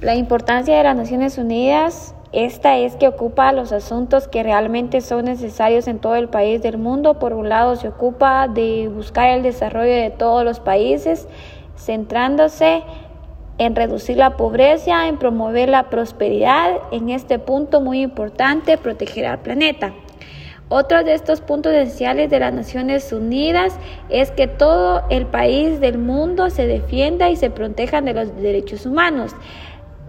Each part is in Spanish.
La importancia de las Naciones Unidas, esta es que ocupa los asuntos que realmente son necesarios en todo el país del mundo. Por un lado, se ocupa de buscar el desarrollo de todos los países, centrándose en reducir la pobreza, en promover la prosperidad, en este punto muy importante, proteger al planeta. Otro de estos puntos esenciales de las Naciones Unidas es que todo el país del mundo se defienda y se protejan de los derechos humanos.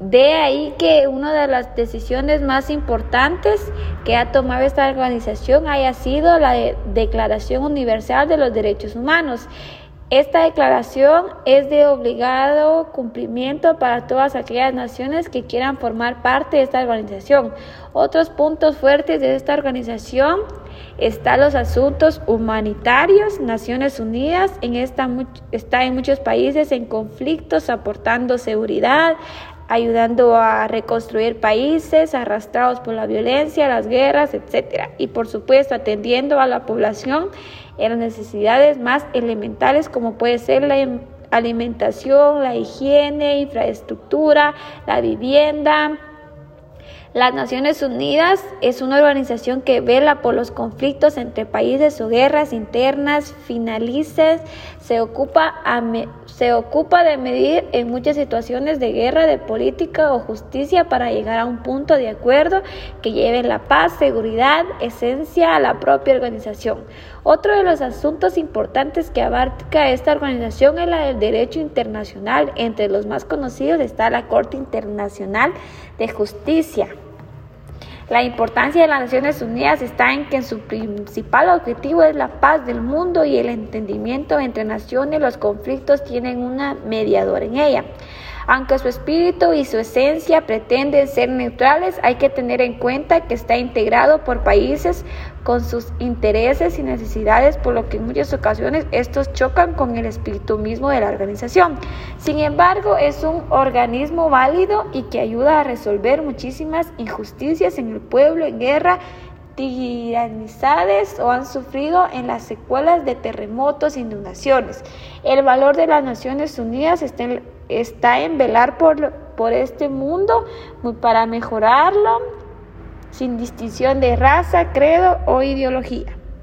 De ahí que una de las decisiones más importantes que ha tomado esta organización haya sido la Declaración Universal de los Derechos Humanos. Esta declaración es de obligado cumplimiento para todas aquellas naciones que quieran formar parte de esta organización. Otros puntos fuertes de esta organización están los asuntos humanitarios. Naciones Unidas en esta, está en muchos países en conflictos aportando seguridad, ayudando a reconstruir países arrastrados por la violencia, las guerras, etc. Y por supuesto atendiendo a la población en las necesidades más elementales como puede ser la alimentación, la higiene, infraestructura, la vivienda, las Naciones Unidas es una organización que vela por los conflictos entre países o guerras internas, finalices, se ocupa, se ocupa de medir en muchas situaciones de guerra, de política o justicia para llegar a un punto de acuerdo que lleve la paz, seguridad, esencia a la propia organización. Otro de los asuntos importantes que abarca esta organización es la del derecho internacional. Entre los más conocidos está la Corte Internacional de Justicia. La importancia de las Naciones Unidas está en que su principal objetivo es la paz del mundo y el entendimiento entre naciones. Los conflictos tienen una mediadora en ella. Aunque su espíritu y su esencia pretenden ser neutrales, hay que tener en cuenta que está integrado por países con sus intereses y necesidades, por lo que en muchas ocasiones estos chocan con el espíritu mismo de la organización. Sin embargo, es un organismo válido y que ayuda a resolver muchísimas injusticias en el pueblo en guerra o han sufrido en las secuelas de terremotos e inundaciones. El valor de las Naciones Unidas está en, velar por este mundo para mejorarlo sin distinción de raza, credo o ideología.